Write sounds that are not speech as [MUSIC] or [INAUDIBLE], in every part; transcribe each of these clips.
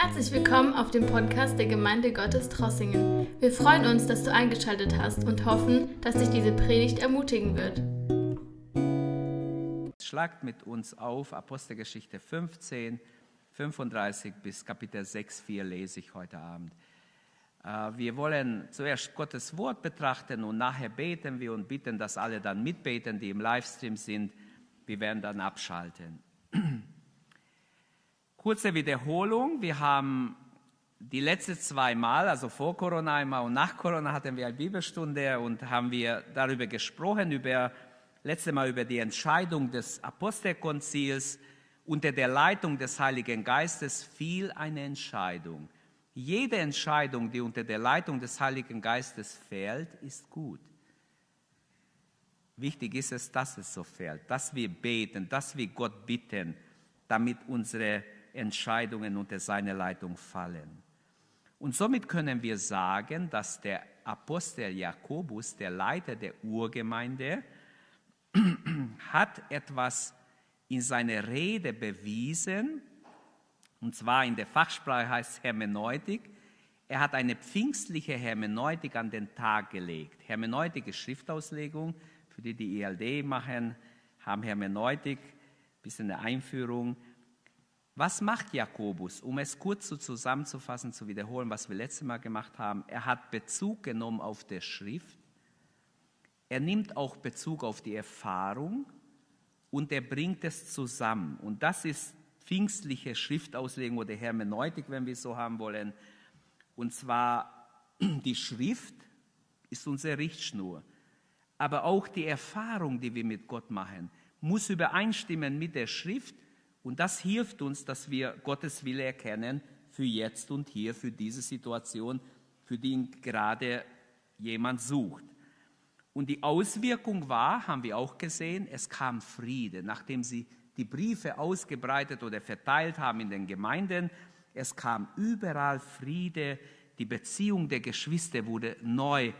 Herzlich willkommen auf dem Podcast der Gemeinde Gottes Trossingen. Wir freuen uns, dass du eingeschaltet hast und hoffen, dass dich diese Predigt ermutigen wird. Schlagt mit uns auf Apostelgeschichte 15, 35 bis Kapitel 6, 4 lese ich heute Abend. Äh, wir wollen zuerst Gottes Wort betrachten und nachher beten wir und bitten, dass alle dann mitbeten, die im Livestream sind. Wir werden dann abschalten. Kurze Wiederholung. Wir haben die letzten zwei Mal, also vor Corona einmal und nach Corona hatten wir eine Bibelstunde und haben wir darüber gesprochen, über, letzte Mal über die Entscheidung des Apostelkonzils unter der Leitung des Heiligen Geistes fiel eine Entscheidung. Jede Entscheidung, die unter der Leitung des Heiligen Geistes fällt, ist gut. Wichtig ist es, dass es so fällt, dass wir beten, dass wir Gott bitten, damit unsere Entscheidungen unter seine Leitung fallen. Und somit können wir sagen, dass der Apostel Jakobus, der Leiter der Urgemeinde, [CLEARS THROAT] hat etwas in seiner Rede bewiesen, und zwar in der Fachsprache heißt Hermeneutik. Er hat eine pfingstliche Hermeneutik an den Tag gelegt. Hermeneutik ist Schriftauslegung. Für die, die ELD machen, haben Hermeneutik, ein bisschen eine Einführung. Was macht Jakobus? Um es kurz so zusammenzufassen, zu wiederholen, was wir letztes Mal gemacht haben. Er hat Bezug genommen auf die Schrift. Er nimmt auch Bezug auf die Erfahrung und er bringt es zusammen. Und das ist pfingstliche Schriftauslegung oder Hermeneutik, wenn wir es so haben wollen. Und zwar [CLEARS THROAT] die Schrift ist unsere Richtschnur. Aber auch die Erfahrung, die wir mit Gott machen, muss übereinstimmen mit der Schrift und das hilft uns, dass wir Gottes Wille erkennen für jetzt und hier, für diese Situation, für die gerade jemand sucht. Und die Auswirkung war, haben wir auch gesehen, es kam Friede, nachdem sie die Briefe ausgebreitet oder verteilt haben in den Gemeinden. Es kam überall Friede, die Beziehung der Geschwister wurde neu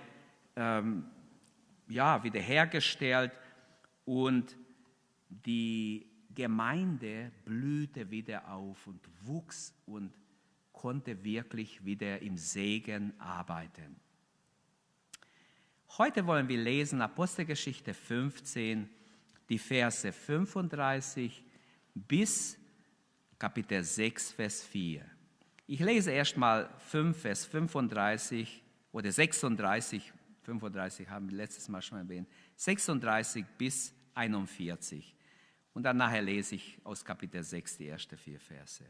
ähm, ja, wiederhergestellt und die Gemeinde blühte wieder auf und wuchs und konnte wirklich wieder im Segen arbeiten. Heute wollen wir lesen Apostelgeschichte 15, die Verse 35 bis Kapitel 6, Vers 4. Ich lese erstmal 5, Vers 35 oder 36, 35 haben wir letztes Mal schon erwähnt, 36 bis 41. Und dann nachher lese ich aus Kapitel 6 die ersten vier Verse.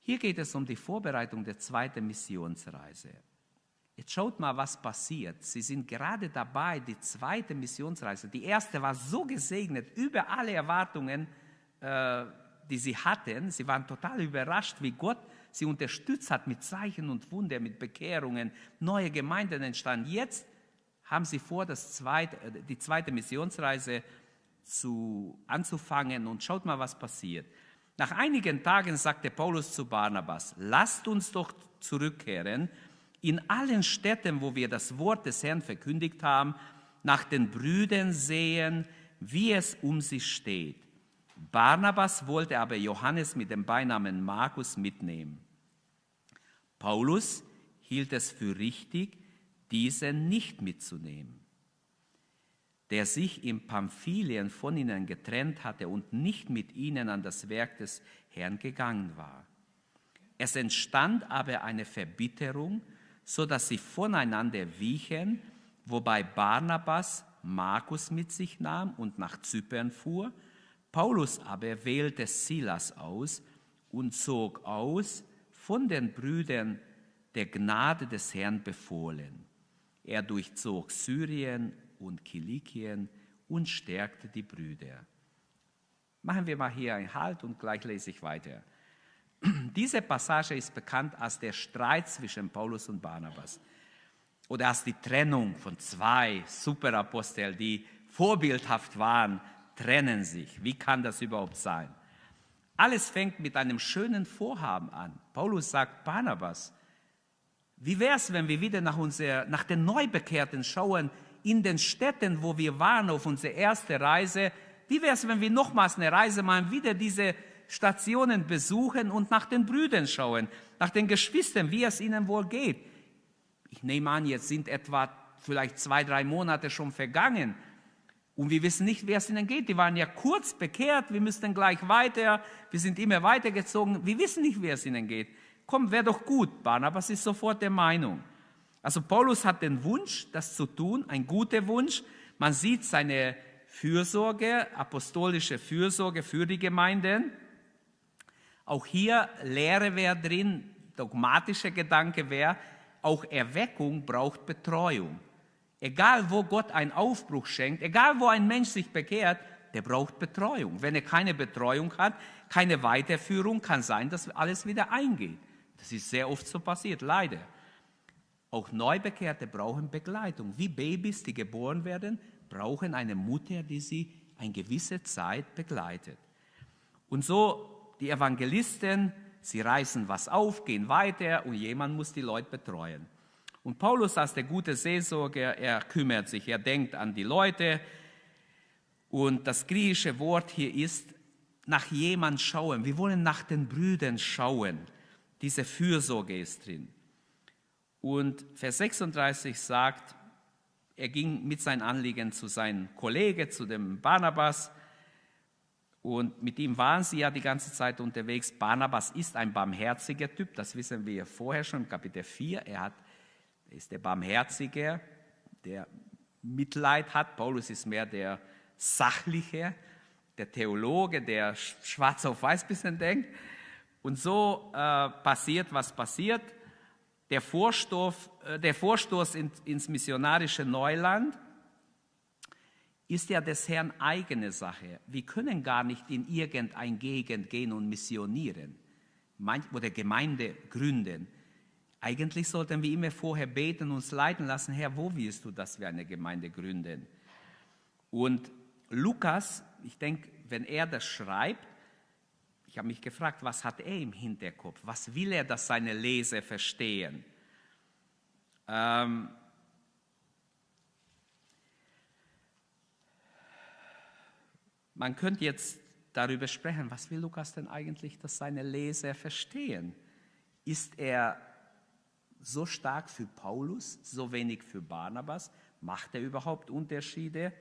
Hier geht es um die Vorbereitung der zweiten Missionsreise. Jetzt schaut mal, was passiert. Sie sind gerade dabei, die zweite Missionsreise. Die erste war so gesegnet, über alle Erwartungen, äh, die sie hatten. Sie waren total überrascht, wie Gott sie unterstützt hat mit Zeichen und Wunder, mit Bekehrungen. Neue Gemeinden entstanden. Jetzt haben sie vor, das zweite, äh, die zweite Missionsreise zu, anzufangen und schaut mal, was passiert. Nach einigen Tagen sagte Paulus zu Barnabas, lasst uns doch zurückkehren in allen Städten, wo wir das Wort des Herrn verkündigt haben, nach den Brüdern sehen, wie es um sie steht. Barnabas wollte aber Johannes mit dem Beinamen Markus mitnehmen. Paulus hielt es für richtig, diesen nicht mitzunehmen der sich im Pamphylien von ihnen getrennt hatte und nicht mit ihnen an das Werk des Herrn gegangen war. Es entstand aber eine Verbitterung, so dass sie voneinander wichen, wobei Barnabas Markus mit sich nahm und nach Zypern fuhr. Paulus aber wählte Silas aus und zog aus von den Brüdern der Gnade des Herrn befohlen. Er durchzog Syrien und Kilikien und stärkte die Brüder. Machen wir mal hier einen Halt und gleich lese ich weiter. [CLEARS THROAT] Diese Passage ist bekannt als der Streit zwischen Paulus und Barnabas oder als die Trennung von zwei Superaposteln, die vorbildhaft waren, trennen sich. Wie kann das überhaupt sein? Alles fängt mit einem schönen Vorhaben an. Paulus sagt, Barnabas, wie wäre es, wenn wir wieder nach, unser, nach den Neubekehrten schauen, in den Städten, wo wir waren auf unserer ersten Reise, wie wäre es, wenn wir nochmals eine Reise machen, wieder diese Stationen besuchen und nach den Brüdern schauen, nach den Geschwistern, wie es ihnen wohl geht. Ich nehme an, jetzt sind etwa vielleicht zwei, drei Monate schon vergangen. Und wir wissen nicht, wie es ihnen geht. Die waren ja kurz bekehrt, wir müssten gleich weiter, wir sind immer weitergezogen. Wir wissen nicht, wie es ihnen geht. Komm, wäre doch gut. Barnabas ist sofort der Meinung. Also Paulus hat den Wunsch, das zu tun, ein guter Wunsch. Man sieht seine Fürsorge, apostolische Fürsorge für die Gemeinden. Auch hier Lehre wäre drin, dogmatischer Gedanke wäre, auch Erweckung braucht Betreuung. Egal wo Gott einen Aufbruch schenkt, egal wo ein Mensch sich bekehrt, der braucht Betreuung. Wenn er keine Betreuung hat, keine Weiterführung, kann sein, dass alles wieder eingeht. Das ist sehr oft so passiert, leider. Auch Neubekehrte brauchen Begleitung. Wie Babys, die geboren werden, brauchen eine Mutter, die sie eine gewisse Zeit begleitet. Und so die Evangelisten, sie reißen was auf, gehen weiter und jemand muss die Leute betreuen. Und Paulus als der gute Seelsorger, er kümmert sich, er denkt an die Leute. Und das griechische Wort hier ist nach jemand schauen. Wir wollen nach den Brüdern schauen. Diese Fürsorge ist drin. Und Vers 36 sagt, er ging mit seinem Anliegen zu seinem Kollegen, zu dem Barnabas. Und mit ihm waren sie ja die ganze Zeit unterwegs. Barnabas ist ein barmherziger Typ, das wissen wir vorher schon im Kapitel 4. Er, hat, ist der Barmherzige, der Mitleid hat. Paulus ist mehr der Sachliche, der Theologe, der schwarz auf weiß bisschen denkt. Und so äh, passiert, was passiert. Der, Vorstoß, äh, der Vorstoß ins missionarische Neuland ist ja des Herrn eigene Sache. Wir können gar nicht in irgendeine Gegend gehen und missionieren oder Gemeinde gründen. Eigentlich sollten wir immer vorher beten, uns leiten lassen, Herr, wo willst du, dass wir eine Gemeinde gründen? Und Lukas, ich denke, wenn er das schreibt, ich habe mich gefragt, was hat er im Hinterkopf? Was will er, dass seine Leser verstehen? Ähm, man könnte jetzt darüber sprechen, was will Lukas denn eigentlich, dass seine Leser verstehen? Ist er so stark für Paulus, so wenig für Barnabas? Macht er überhaupt Unterschiede?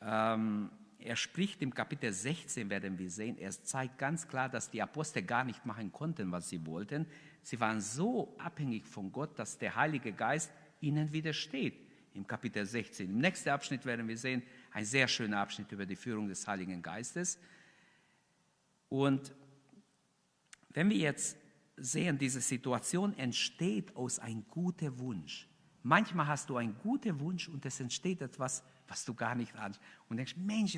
Ähm, er spricht im Kapitel 16, werden wir sehen, er zeigt ganz klar, dass die Apostel gar nicht machen konnten, was sie wollten. Sie waren so abhängig von Gott, dass der Heilige Geist ihnen widersteht. Im Kapitel 16. Im nächsten Abschnitt werden wir sehen, ein sehr schöner Abschnitt über die Führung des Heiligen Geistes. Und wenn wir jetzt sehen, diese Situation entsteht aus einem guten Wunsch. Manchmal hast du einen guten Wunsch und es entsteht etwas, was du gar nicht ahnst. Und denkst, Mensch,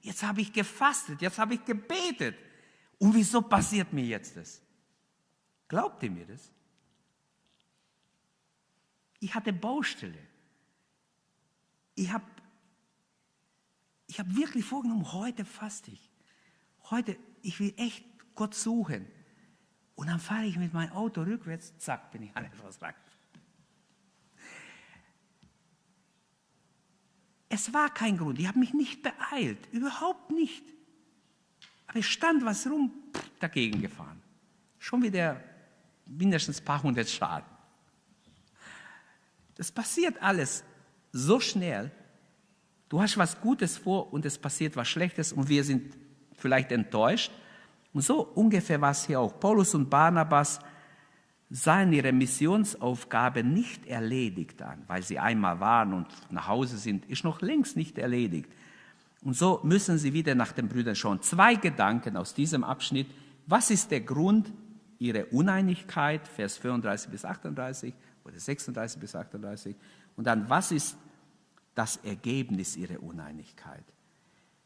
jetzt habe ich gefastet, jetzt habe ich gebetet. Und wieso passiert mir jetzt das? Glaubt ihr mir das? Ich hatte Baustelle. Ich habe ich hab wirklich vorgenommen, heute faste ich. Heute, ich will echt Gott suchen. Und dann fahre ich mit meinem Auto rückwärts, zack, bin ich an etwas lang. Es war kein Grund, ich habe mich nicht beeilt, überhaupt nicht. Aber es stand was rum, dagegen gefahren. Schon wieder mindestens ein paar hundert Schaden. Das passiert alles so schnell. Du hast was Gutes vor und es passiert was Schlechtes und wir sind vielleicht enttäuscht. Und so ungefähr war es hier auch. Paulus und Barnabas sahen ihre Missionsaufgabe nicht erledigt an, weil sie einmal waren und nach Hause sind, ist noch längst nicht erledigt. Und so müssen sie wieder nach den Brüdern schauen. Zwei Gedanken aus diesem Abschnitt. Was ist der Grund ihrer Uneinigkeit? Vers 34 bis 38 oder 36 bis 38. Und dann, was ist das Ergebnis ihrer Uneinigkeit?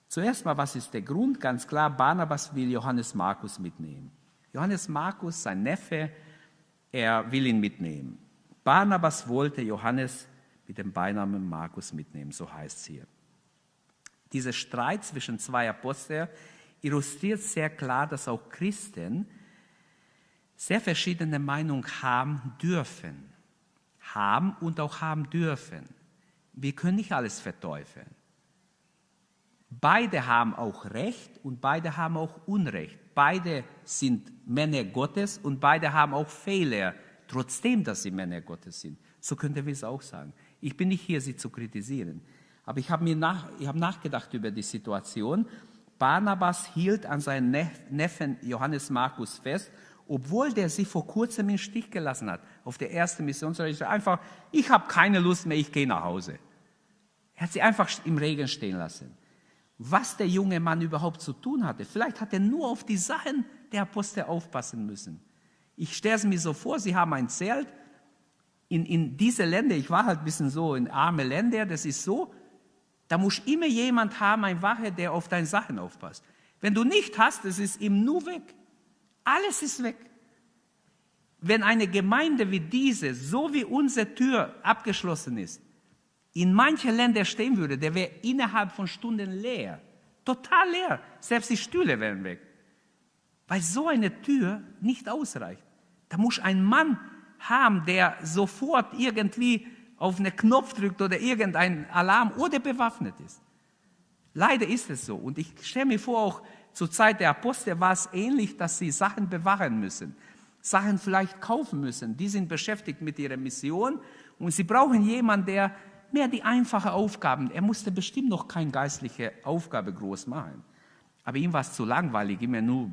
Zuerst mal, was ist der Grund? Ganz klar, Barnabas will Johannes Markus mitnehmen. Johannes Markus, sein Neffe, er will ihn mitnehmen. Barnabas wollte Johannes mit dem Beinamen Markus mitnehmen, so heißt es hier. Dieser Streit zwischen zwei Aposteln illustriert sehr klar, dass auch Christen sehr verschiedene Meinungen haben dürfen. Haben und auch haben dürfen. Wir können nicht alles verteufeln. Beide haben auch Recht und beide haben auch Unrecht. Beide sind Männer Gottes und beide haben auch Fehler, trotzdem, dass sie Männer Gottes sind. So könnten wir es auch sagen. Ich bin nicht hier, sie zu kritisieren. Aber ich habe nach, habe nachgedacht über die Situation. Barnabas hielt an seinen Neffen Johannes Markus fest, obwohl der sie vor kurzem im Stich gelassen hat. Auf der ersten Missionsreise einfach, ich habe keine Lust mehr, ich gehe nach Hause. Er hat sie einfach im Regen stehen lassen. Was der junge Mann überhaupt zu tun hatte, vielleicht hat er nur auf die Sachen der Apostel aufpassen müssen. Ich stelle es mir so vor, sie haben ein Zelt, in, in diese Länder, ich war halt ein bisschen so in arme Länder, das ist so, da muss immer jemand haben, ein Wache, der auf deine Sachen aufpasst. Wenn du nicht hast, es ist ihm nur weg. Alles ist weg. Wenn eine Gemeinde wie diese, so wie unsere Tür abgeschlossen ist, in manche Länder stehen würde, der wäre innerhalb von Stunden leer. Total leer. Selbst die Stühle wären weg. Weil so eine Tür nicht ausreicht. Da muss ein Mann haben, der sofort irgendwie auf einen Knopf drückt oder irgendein Alarm oder bewaffnet ist. Leider ist es so. Und ich stelle mir vor, auch zur Zeit der Apostel war es ähnlich, dass sie Sachen bewahren müssen, Sachen vielleicht kaufen müssen. Die sind beschäftigt mit ihrer Mission und sie brauchen jemanden, der mehr die einfache Aufgaben, er musste bestimmt noch keine geistliche Aufgabe groß machen. Aber ihm war es zu langweilig, immer nur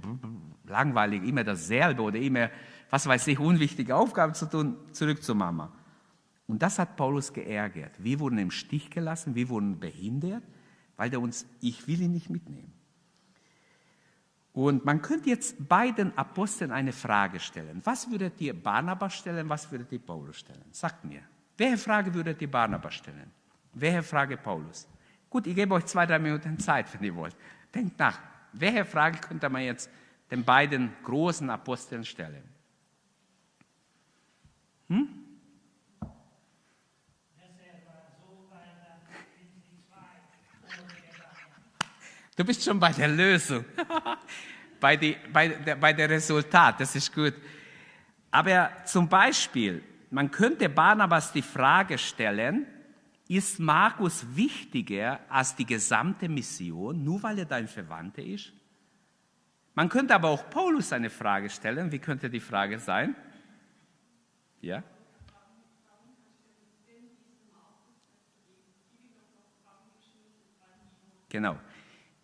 langweilig, immer dasselbe oder immer was weiß ich, unwichtige Aufgaben zu tun, zurück zur Mama. Und das hat Paulus geärgert. Wir wurden im Stich gelassen, wir wurden behindert, weil der uns, ich will ihn nicht mitnehmen. Und man könnte jetzt beiden Aposteln eine Frage stellen. Was würdet ihr Barnabas stellen, was würdet ihr Paulus stellen? Sagt mir. Welche Frage würdet ihr Barnabas stellen? Welche Frage Paulus? Gut, ich gebe euch zwei, drei Minuten Zeit, wenn ihr wollt. Denkt nach. Welche Frage könnte man jetzt den beiden großen Aposteln stellen? Hm? Du bist schon bei der Lösung, [LAUGHS] bei, die, bei, der, bei der Resultat, das ist gut. Aber zum Beispiel, man könnte Barnabas die Frage stellen, ist Markus wichtiger als die gesamte Mission, nur weil er dein Verwandter ist? Man könnte aber auch Paulus eine Frage stellen. Wie könnte die Frage sein? Ja? Genau.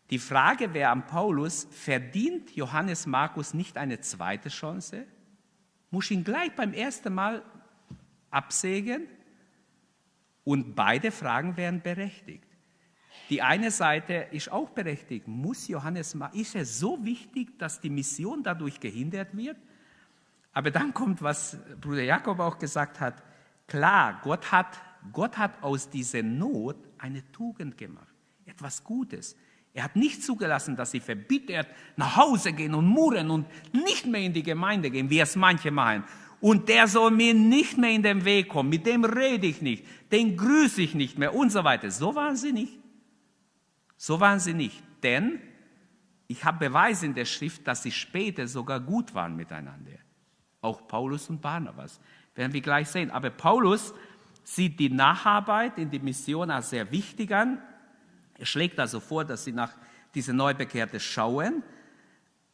Die Frage wäre an Paulus, verdient Johannes Markus nicht eine zweite Chance? Muss ihn gleich beim ersten Mal absägen? Und beide Fragen wären berechtigt. Die eine Seite ist auch berechtigt. Muss Johannes, ist er so wichtig, dass die Mission dadurch gehindert wird? Aber dann kommt, was Bruder Jakob auch gesagt hat. Klar, Gott hat, Gott hat aus dieser Not eine Tugend gemacht. Etwas Gutes. Er hat nicht zugelassen, dass sie verbittert nach Hause gehen und murren und nicht mehr in die Gemeinde gehen, wie es manche machen. Und der soll mir nicht mehr in den Weg kommen, mit dem rede ich nicht, den grüße ich nicht mehr und so weiter. So waren sie nicht. So waren sie nicht. Denn ich habe Beweise in der Schrift, dass sie später sogar gut waren miteinander. Auch Paulus und Barnabas. Werden wir gleich sehen. Aber Paulus sieht die Nacharbeit in die Mission als sehr wichtig an. Er schlägt also vor, dass sie nach diese Neubekehrte schauen.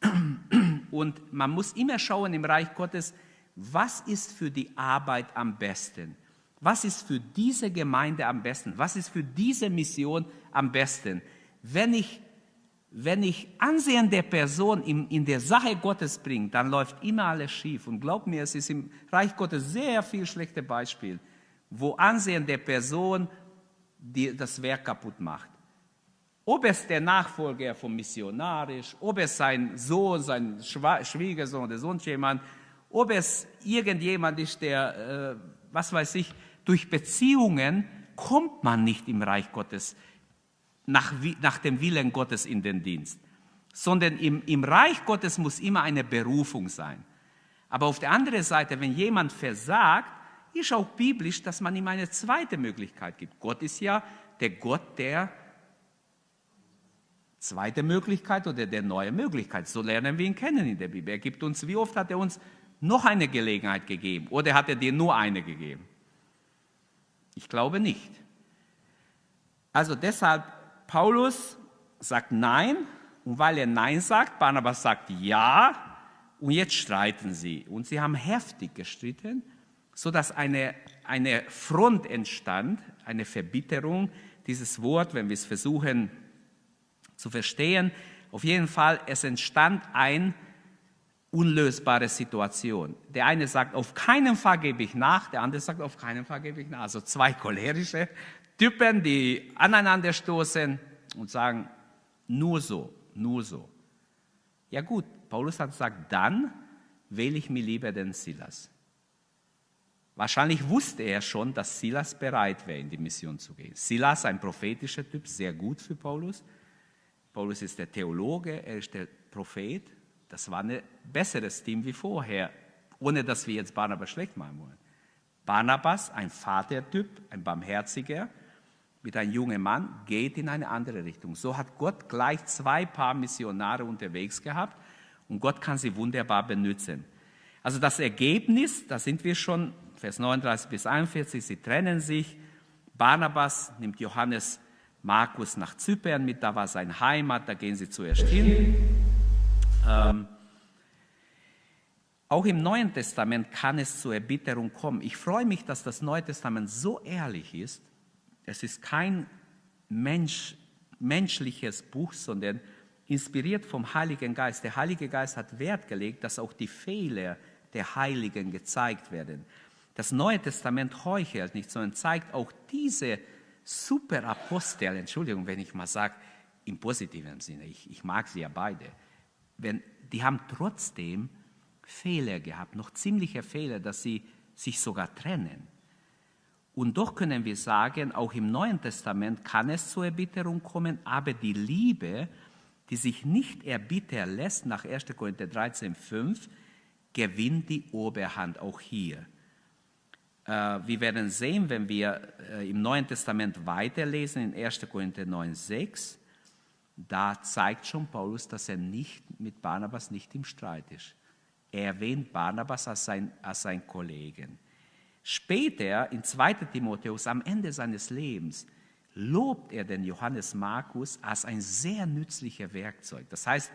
[CLEARS THROAT] Und man muss immer schauen im Reich Gottes, was ist für die Arbeit am besten? Was ist für diese Gemeinde am besten? Was ist für diese Mission am besten? Wenn ich wenn ich Ansehen der Person in, in der Sache Gottes bringe, dann läuft immer alles schief. Und glaub mir, es ist im Reich Gottes sehr viel schlechte Beispiel, wo Ansehen der Person die, das Werk kaputt macht. Ob es der Nachfolger vom Missionar ist, ob es sein Sohn, sein Schwiegersohn oder sonst jemand, ob es irgendjemand ist, der, äh, was weiß ich, durch Beziehungen kommt man nicht im Reich Gottes nach, nach dem Willen Gottes in den Dienst, sondern im, im Reich Gottes muss immer eine Berufung sein. Aber auf der anderen Seite, wenn jemand versagt, ist auch biblisch, dass man ihm eine zweite Möglichkeit gibt. Gott ist ja der Gott der zweite Möglichkeit oder der neue Möglichkeit. So lernen wir ihn kennen in der Bibel. Er gibt uns, wie oft hat er uns noch eine Gelegenheit gegeben oder hat er dir nur eine gegeben? Ich glaube nicht. Also deshalb Paulus sagt Nein und weil er Nein sagt, Barnabas sagt Ja und jetzt streiten sie. Und sie haben heftig gestritten, sodass eine, eine Front entstand, eine Verbitterung. Dieses Wort, wenn wir es versuchen zu verstehen, auf jeden Fall, es entstand eine unlösbare Situation. Der eine sagt, auf keinen Fall gebe ich nach, der andere sagt, auf keinen Fall gebe ich nach. Also zwei cholerische Typen, die aneinander stoßen und sagen, nur so, nur so. Ja gut, Paulus hat gesagt, dann wähle ich mir lieber den Silas. Wahrscheinlich wusste er schon, dass Silas bereit wäre, in die Mission zu gehen. Silas, ein prophetischer Typ, sehr gut für Paulus. Paulus ist der Theologe, er ist der Prophet. Das war ein besseres Team wie vorher, ohne dass wir jetzt Barnabas schlecht machen wollen. Barnabas, ein Vatertyp, ein Barmherziger, mit einem jungen Mann, geht in eine andere Richtung. So hat Gott gleich zwei Paar Missionare unterwegs gehabt und Gott kann sie wunderbar benutzen. Also das Ergebnis, da sind wir schon, Vers 39 bis 41, sie trennen sich. Barnabas nimmt Johannes Markus nach Zypern mit, da war sein Heimat, da gehen sie zuerst hin. Ähm, auch im Neuen Testament kann es zur Erbitterung kommen. Ich freue mich, dass das Neue Testament so ehrlich ist, es ist kein Mensch, menschliches Buch, sondern inspiriert vom Heiligen Geist. Der Heilige Geist hat Wert gelegt, dass auch die Fehler der Heiligen gezeigt werden. Das Neue Testament heuchelt nicht, sondern zeigt auch diese Superapostel, Entschuldigung, wenn ich mal sage, im positiven Sinne, ich, ich mag sie ja beide, wenn, die haben trotzdem Fehler gehabt, noch ziemliche Fehler, dass sie sich sogar trennen. Und doch können wir sagen, auch im Neuen Testament kann es zur Erbitterung kommen, aber die Liebe, die sich nicht erbittern lässt, nach 1. Korinther 13, 5, gewinnt die Oberhand auch hier. Äh, wir werden sehen, wenn wir äh, im Neuen Testament weiterlesen, in 1. Korinther 9, 6, da zeigt schon Paulus, dass er nicht mit Barnabas nicht im Streit ist. Er erwähnt Barnabas als sein, als sein Kollegen. Später, in 2 Timotheus, am Ende seines Lebens, lobt er den Johannes Markus als ein sehr nützlicher Werkzeug. Das heißt,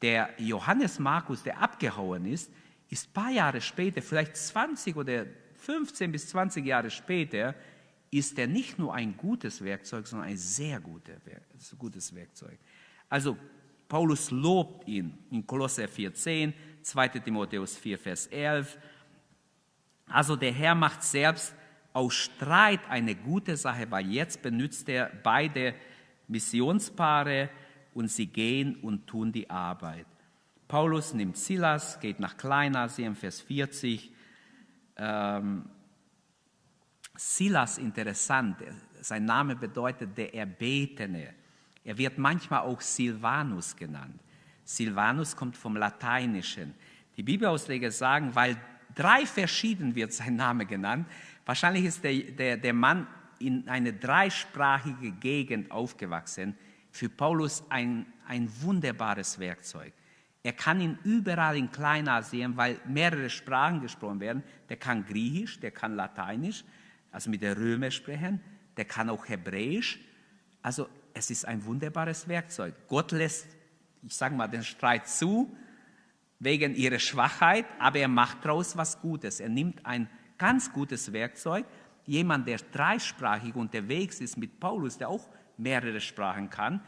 der Johannes Markus, der abgehauen ist, ist ein paar Jahre später, vielleicht 20 oder 15 bis 20 Jahre später, ist er nicht nur ein gutes Werkzeug, sondern ein sehr gutes Werkzeug. Also Paulus lobt ihn in Kolosser 4,10, 2 Timotheus 4, Vers 11, also der Herr macht selbst aus Streit eine gute Sache, weil jetzt benutzt er beide Missionspaare und sie gehen und tun die Arbeit. Paulus nimmt Silas, geht nach Kleinasien, Vers 40. Ähm, Silas, interessant, sein Name bedeutet der Erbetene. Er wird manchmal auch Silvanus genannt. Silvanus kommt vom Lateinischen. Die Bibelausleger sagen, weil Drei verschieden wird sein Name genannt. Wahrscheinlich ist der, der, der Mann in eine dreisprachige Gegend aufgewachsen. Für Paulus ein, ein wunderbares Werkzeug. Er kann ihn überall in Kleinasien, weil mehrere Sprachen gesprochen werden. Der kann Griechisch, der kann Lateinisch, also mit der Römer sprechen. Der kann auch Hebräisch. Also es ist ein wunderbares Werkzeug. Gott lässt, ich sage mal, den Streit zu wegen ihrer Schwachheit, aber er macht daraus was Gutes. Er nimmt ein ganz gutes Werkzeug, jemand, der dreisprachig unterwegs ist mit Paulus, der auch mehrere Sprachen kann,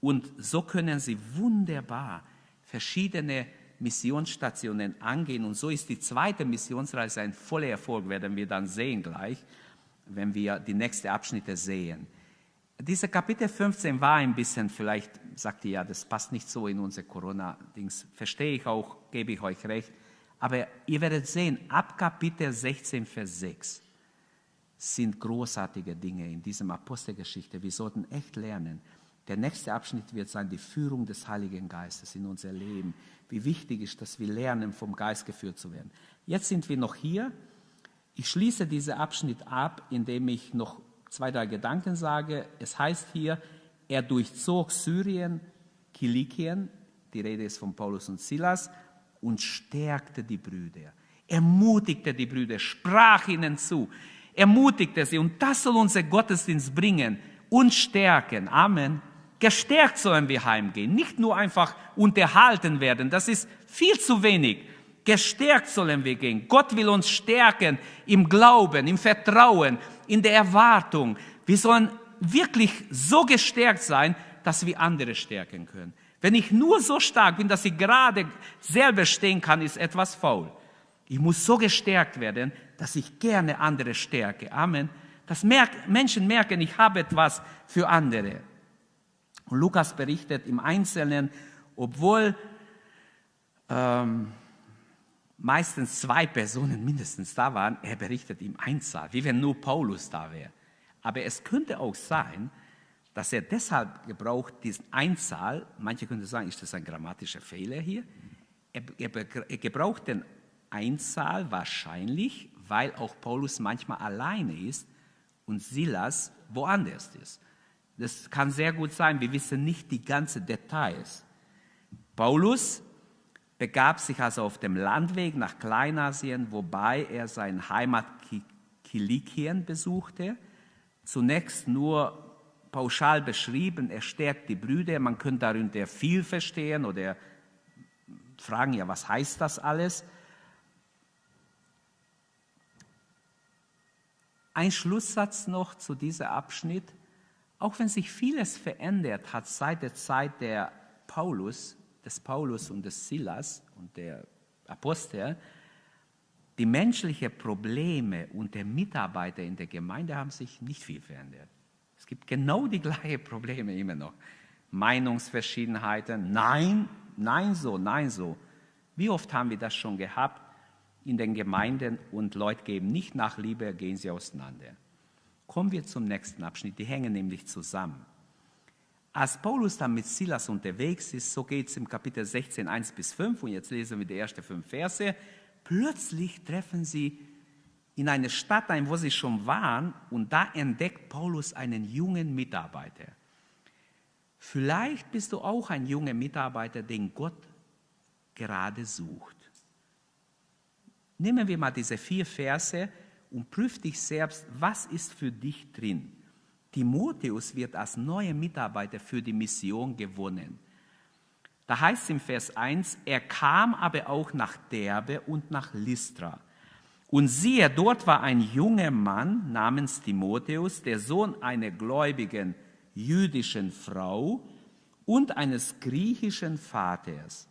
und so können sie wunderbar verschiedene Missionsstationen angehen. Und so ist die zweite Missionsreise ein voller Erfolg, werden wir dann sehen gleich, wenn wir die nächsten Abschnitte sehen. Diese Kapitel 15 war ein bisschen, vielleicht sagt ihr ja, das passt nicht so in unser Corona-Dings. Verstehe ich auch, gebe ich euch recht. Aber ihr werdet sehen, ab Kapitel 16, Vers 6 sind großartige Dinge in diesem Apostelgeschichte. Wir sollten echt lernen. Der nächste Abschnitt wird sein, die Führung des Heiligen Geistes in unser Leben. Wie wichtig ist, dass wir lernen, vom Geist geführt zu werden. Jetzt sind wir noch hier. Ich schließe diesen Abschnitt ab, indem ich noch zwei, drei Gedanken sage. Es heißt hier, er durchzog Syrien, Kilikien, die Rede ist von Paulus und Silas, und stärkte die Brüder. Ermutigte die Brüder, sprach ihnen zu, ermutigte sie. Und das soll unser Gottesdienst bringen, und stärken. Amen. Gestärkt sollen wir heimgehen, nicht nur einfach unterhalten werden, das ist viel zu wenig. Gestärkt sollen wir gehen. Gott will uns stärken im Glauben, im Vertrauen, in der Erwartung. Wir sollen wirklich so gestärkt sein, dass wir andere stärken können. Wenn ich nur so stark bin, dass ich gerade selber stehen kann, ist etwas faul. Ich muss so gestärkt werden, dass ich gerne andere stärke. Amen. Dass Menschen merken, ich habe etwas für andere. Und Lukas berichtet im Einzelnen, obwohl ähm, meistens zwei Personen mindestens da waren, er berichtet im Einzahl, wie wenn nur Paulus da wäre. Aber es könnte auch sein, dass er deshalb gebraucht diesen Einzahl, manche könnten sagen, ist das ein grammatischer Fehler hier? Er, er, er gebraucht den Einzahl wahrscheinlich, weil auch Paulus manchmal alleine ist und Silas woanders ist. Das kann sehr gut sein, wir wissen nicht die ganzen Details. Paulus begab sich also auf dem Landweg nach Kleinasien, wobei er sein Heimat Kilikien besuchte. Zunächst nur pauschal beschrieben, er stärkt die Brüder, man könnte darunter viel verstehen oder fragen, ja, was heißt das alles? Ein Schlusssatz noch zu diesem Abschnitt. Auch wenn sich vieles verändert hat seit der Zeit der Paulus, des Paulus und des Silas und der Apostel, die menschlichen Probleme und der Mitarbeiter in der Gemeinde haben sich nicht viel verändert. Es gibt genau die gleichen Probleme immer noch. Meinungsverschiedenheiten, nein, nein so, nein so. Wie oft haben wir das schon gehabt in den Gemeinden und Leute geben nicht nach Liebe, gehen sie auseinander. Kommen wir zum nächsten Abschnitt, die hängen nämlich zusammen. Als Paulus dann mit Silas unterwegs ist, so geht es im Kapitel 16, 1 bis 5, und jetzt lesen wir die ersten fünf Verse, plötzlich treffen sie in eine Stadt ein, wo sie schon waren, und da entdeckt Paulus einen jungen Mitarbeiter. Vielleicht bist du auch ein junger Mitarbeiter, den Gott gerade sucht. Nehmen wir mal diese vier Verse und prüf dich selbst, was ist für dich drin. Timotheus wird als neuer Mitarbeiter für die Mission gewonnen. Da heißt es im Vers 1, er kam aber auch nach Derbe und nach Lystra und siehe, dort war ein junger Mann namens Timotheus, der Sohn einer gläubigen jüdischen Frau und eines griechischen Vaters.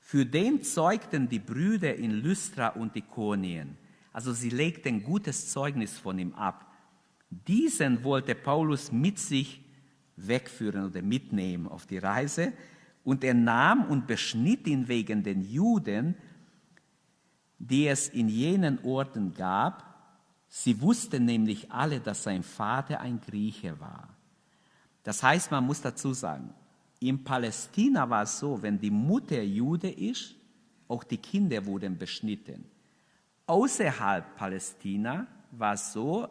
Für den zeugten die Brüder in Lystra und Ikonien. Also sie legten gutes Zeugnis von ihm ab. Diesen wollte Paulus mit sich wegführen oder mitnehmen auf die Reise. Und er nahm und beschnitt ihn wegen den Juden, die es in jenen Orten gab. Sie wussten nämlich alle, dass sein Vater ein Grieche war. Das heißt, man muss dazu sagen, in Palästina war es so, wenn die Mutter Jude ist, auch die Kinder wurden beschnitten. Außerhalb Palästina war es so,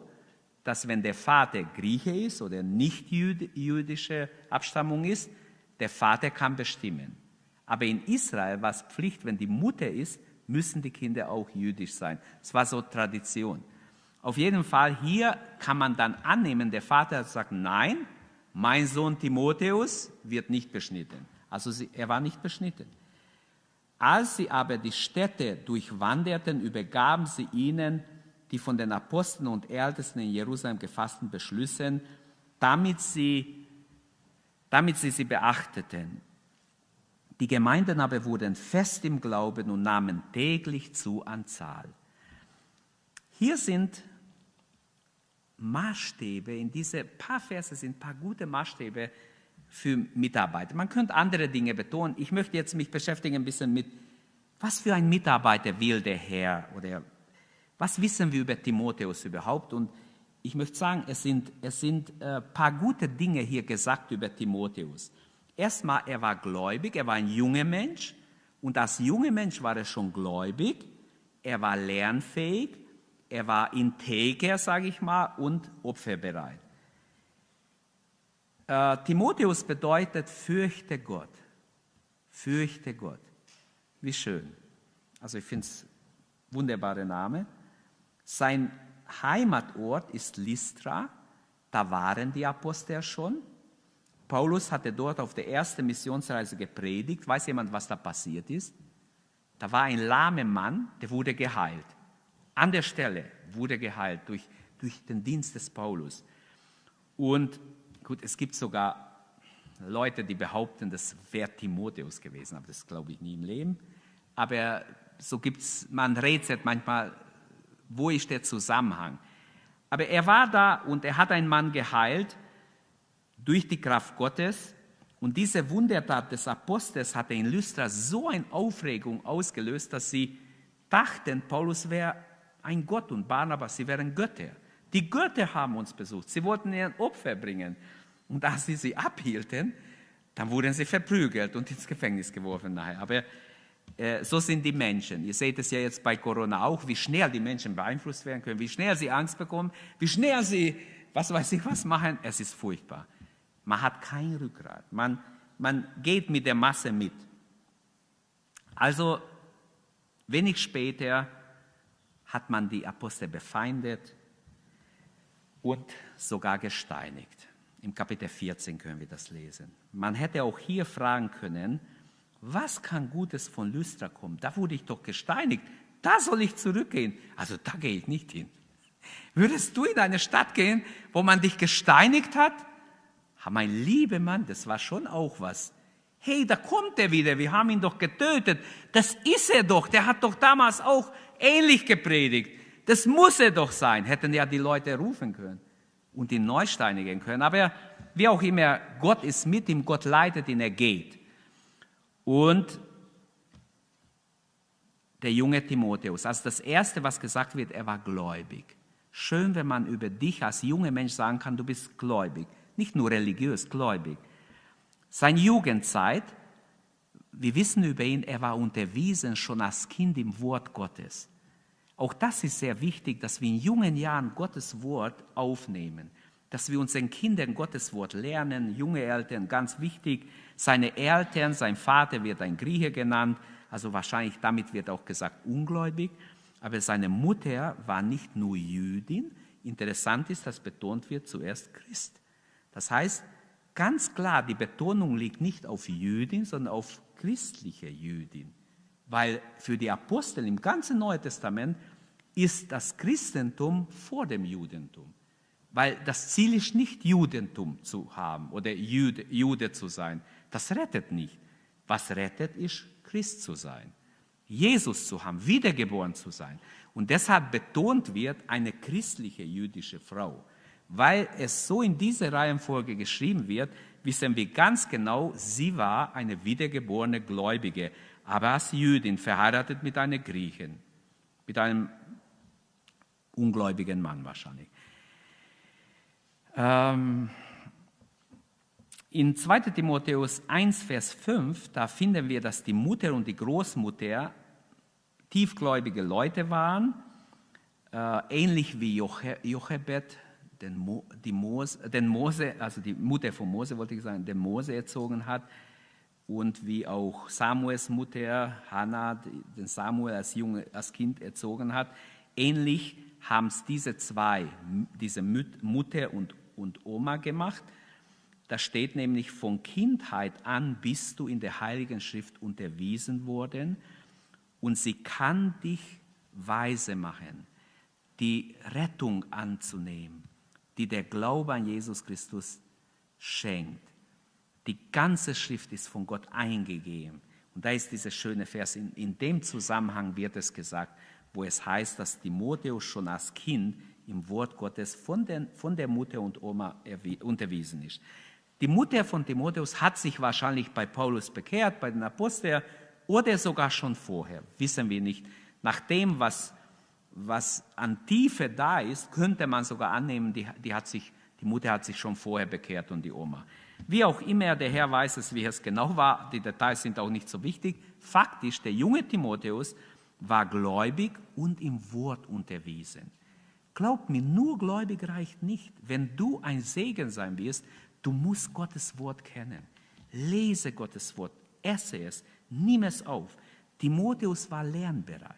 dass wenn der Vater Grieche ist oder nicht jüdische Abstammung ist, der Vater kann bestimmen. Aber in Israel war es Pflicht, wenn die Mutter ist, müssen die Kinder auch jüdisch sein. Es war so Tradition. Auf jeden Fall hier kann man dann annehmen, der Vater sagt, nein, mein Sohn Timotheus wird nicht beschnitten. Also sie, er war nicht beschnitten. Als sie aber die Städte durchwanderten, übergaben sie ihnen die von den Aposteln und Ältesten in Jerusalem gefassten Beschlüsse, damit sie, damit sie sie beachteten. Die Gemeinden aber wurden fest im Glauben und nahmen täglich zu an Zahl. Hier sind Maßstäbe, in diese paar Verse sind ein paar gute Maßstäbe für Mitarbeiter. Man könnte andere Dinge betonen. Ich möchte jetzt mich beschäftigen ein bisschen mit, was für ein Mitarbeiter will der Herr oder was wissen wir über Timotheus überhaupt? Und ich möchte sagen, es sind, es sind ein äh, paar gute Dinge hier gesagt über Timotheus. Erstmal, er war gläubig, er war ein junger Mensch und als junger Mensch war er schon gläubig, er war lernfähig, er war integer, sage ich mal, und opferbereit. Äh, Timotheus bedeutet, fürchte Gott. Fürchte Gott. Wie schön. Also ich finde es wunderbare Name. Sein Heimatort ist Lystra. Da waren die Apostel schon. Paulus hatte dort auf der ersten Missionsreise gepredigt. Weiß jemand, was da passiert ist? Da war ein lahmer Mann, der wurde geheilt. An der Stelle wurde geheilt durch, durch den Dienst des Paulus. Und gut, es gibt sogar Leute, die behaupten, das wäre Timotheus gewesen, aber das glaube ich nie im Leben. Aber so gibt es, man rätselt manchmal, wo ist der Zusammenhang? Aber er war da und er hat einen Mann geheilt durch die Kraft Gottes. Und diese Wundertat des Apostels hatte in Lystra so eine Aufregung ausgelöst, dass sie dachten, Paulus wäre ein Gott und Barnabas, sie wären Götter. Die Götter haben uns besucht. Sie wollten ihr Opfer bringen. Und als sie sie abhielten, dann wurden sie verprügelt und ins Gefängnis geworfen nachher. Aber so sind die Menschen. Ihr seht es ja jetzt bei Corona auch, wie schnell die Menschen beeinflusst werden können, wie schnell sie Angst bekommen, wie schnell sie, was weiß ich, was machen. Es ist furchtbar. Man hat kein Rückgrat. Man, man geht mit der Masse mit. Also wenig später hat man die Apostel befeindet und sogar gesteinigt. Im Kapitel 14 können wir das lesen. Man hätte auch hier fragen können, was kann Gutes von Lystra kommen? Da wurde ich doch gesteinigt. Da soll ich zurückgehen. Also da gehe ich nicht hin. Würdest du in eine Stadt gehen, wo man dich gesteinigt hat? mein lieber Mann, das war schon auch was. Hey, da kommt er wieder, wir haben ihn doch getötet. Das ist er doch, der hat doch damals auch ähnlich gepredigt. Das muss er doch sein, hätten ja die Leute rufen können und ihn neu steinigen können. Aber wie auch immer, Gott ist mit ihm, Gott leitet ihn, er geht. Und der junge Timotheus, also das Erste, was gesagt wird, er war gläubig. Schön, wenn man über dich als junger Mensch sagen kann, du bist gläubig nicht nur religiös, gläubig. Seine Jugendzeit, wir wissen über ihn, er war unterwiesen schon als Kind im Wort Gottes. Auch das ist sehr wichtig, dass wir in jungen Jahren Gottes Wort aufnehmen, dass wir unseren Kindern Gottes Wort lernen, junge Eltern, ganz wichtig. Seine Eltern, sein Vater wird ein Grieche genannt, also wahrscheinlich damit wird auch gesagt ungläubig, aber seine Mutter war nicht nur Jüdin, interessant ist, dass betont wird zuerst Christ. Das heißt, ganz klar, die Betonung liegt nicht auf Jüdin, sondern auf christliche Jüdin. Weil für die Apostel im ganzen Neuen Testament ist das Christentum vor dem Judentum. Weil das Ziel ist nicht Judentum zu haben oder Jude, Jude zu sein. Das rettet nicht. Was rettet, ist Christ zu sein. Jesus zu haben, wiedergeboren zu sein. Und deshalb betont wird eine christliche jüdische Frau. Weil es so in dieser Reihenfolge geschrieben wird, wissen wir ganz genau, sie war eine wiedergeborene Gläubige, aber als Jüdin verheiratet mit einer Griechin, mit einem ungläubigen Mann wahrscheinlich. Ähm, in 2 Timotheus 1, Vers 5, da finden wir, dass die Mutter und die Großmutter tiefgläubige Leute waren, äh, ähnlich wie Jochebed, den, Mo, die Mose, den Mose, also die Mutter von Mose, wollte ich sagen, den Mose erzogen hat. Und wie auch Samuels Mutter Hannah den Samuel als, Junge, als Kind erzogen hat. Ähnlich haben es diese zwei, diese Mutter und, und Oma gemacht. Da steht nämlich, von Kindheit an bist du in der Heiligen Schrift unterwiesen worden und sie kann dich weise machen, die Rettung anzunehmen die der Glaube an Jesus Christus schenkt. Die ganze Schrift ist von Gott eingegeben. Und da ist dieser schöne Vers. In, in dem Zusammenhang wird es gesagt, wo es heißt, dass Timotheus schon als Kind im Wort Gottes von, den, von der Mutter und Oma unterwiesen ist. Die Mutter von Timotheus hat sich wahrscheinlich bei Paulus bekehrt, bei den Aposteln oder sogar schon vorher, wissen wir nicht. Nach dem, was was an Tiefe da ist, könnte man sogar annehmen, die, die, hat sich, die Mutter hat sich schon vorher bekehrt und die Oma. Wie auch immer, der Herr weiß es, wie es genau war, die Details sind auch nicht so wichtig. Faktisch, der junge Timotheus war gläubig und im Wort unterwiesen. Glaub mir, nur gläubig reicht nicht. Wenn du ein Segen sein wirst, du musst Gottes Wort kennen. Lese Gottes Wort, esse es, nimm es auf. Timotheus war lernbereit.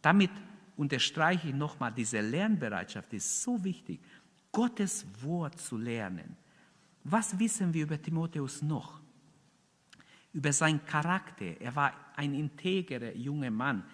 Damit unterstreiche ich nochmal, diese Lernbereitschaft ist so wichtig, Gottes Wort zu lernen. Was wissen wir über Timotheus noch? Über seinen Charakter. Er war ein integrer junger Mann.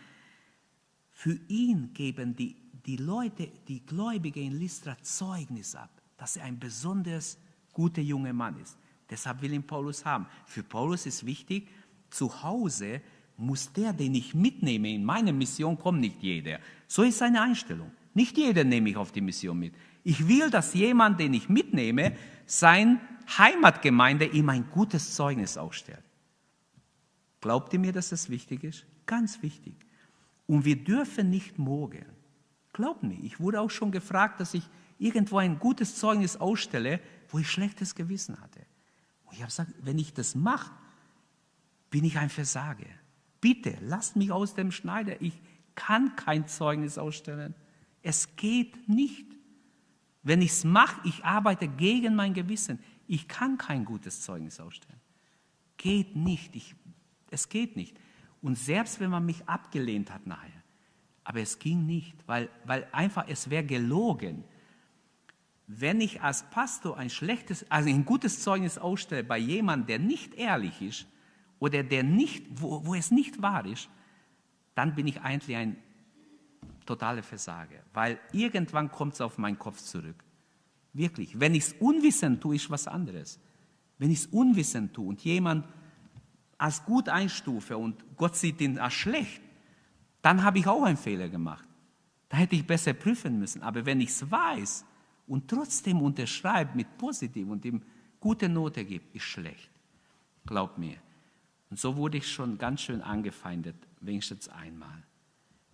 Für ihn geben die, die Leute, die Gläubigen in Lystra Zeugnis ab, dass er ein besonders guter junger Mann ist. Deshalb will ihn Paulus haben. Für Paulus ist wichtig, zu Hause muss der, den ich mitnehme, in meine Mission kommt nicht jeder. So ist seine Einstellung. Nicht jeder nehme ich auf die Mission mit. Ich will, dass jemand, den ich mitnehme, sein Heimatgemeinde ihm ein gutes Zeugnis ausstellt. Glaubt ihr mir, dass das wichtig ist? Ganz wichtig. Und wir dürfen nicht mogeln. Glaubt mir, ich wurde auch schon gefragt, dass ich irgendwo ein gutes Zeugnis ausstelle, wo ich schlechtes Gewissen hatte. Und ich habe gesagt, wenn ich das mache, bin ich ein Versager. Bitte, lasst mich aus dem Schneider. Ich kann kein Zeugnis ausstellen. Es geht nicht. Wenn ich es mache, ich arbeite gegen mein Gewissen. Ich kann kein gutes Zeugnis ausstellen. Geht nicht. Ich, es geht nicht. Und selbst wenn man mich abgelehnt hat nachher, aber es ging nicht, weil, weil einfach es wäre gelogen. Wenn ich als Pastor ein schlechtes, also ein gutes Zeugnis ausstelle bei jemandem, der nicht ehrlich ist oder der nicht, wo, wo es nicht wahr ist, dann bin ich eigentlich ein totale Versage, weil irgendwann kommt es auf meinen Kopf zurück. Wirklich. Wenn ich es unwissend tue, ist was anderes. Wenn ich es unwissend tue und jemand als gut einstufe und Gott sieht ihn als schlecht, dann habe ich auch einen Fehler gemacht. Da hätte ich besser prüfen müssen. Aber wenn ich es weiß und trotzdem unterschreibe mit positiv und ihm gute Note gibt, ist schlecht. Glaub mir. Und so wurde ich schon ganz schön angefeindet, wenigstens einmal.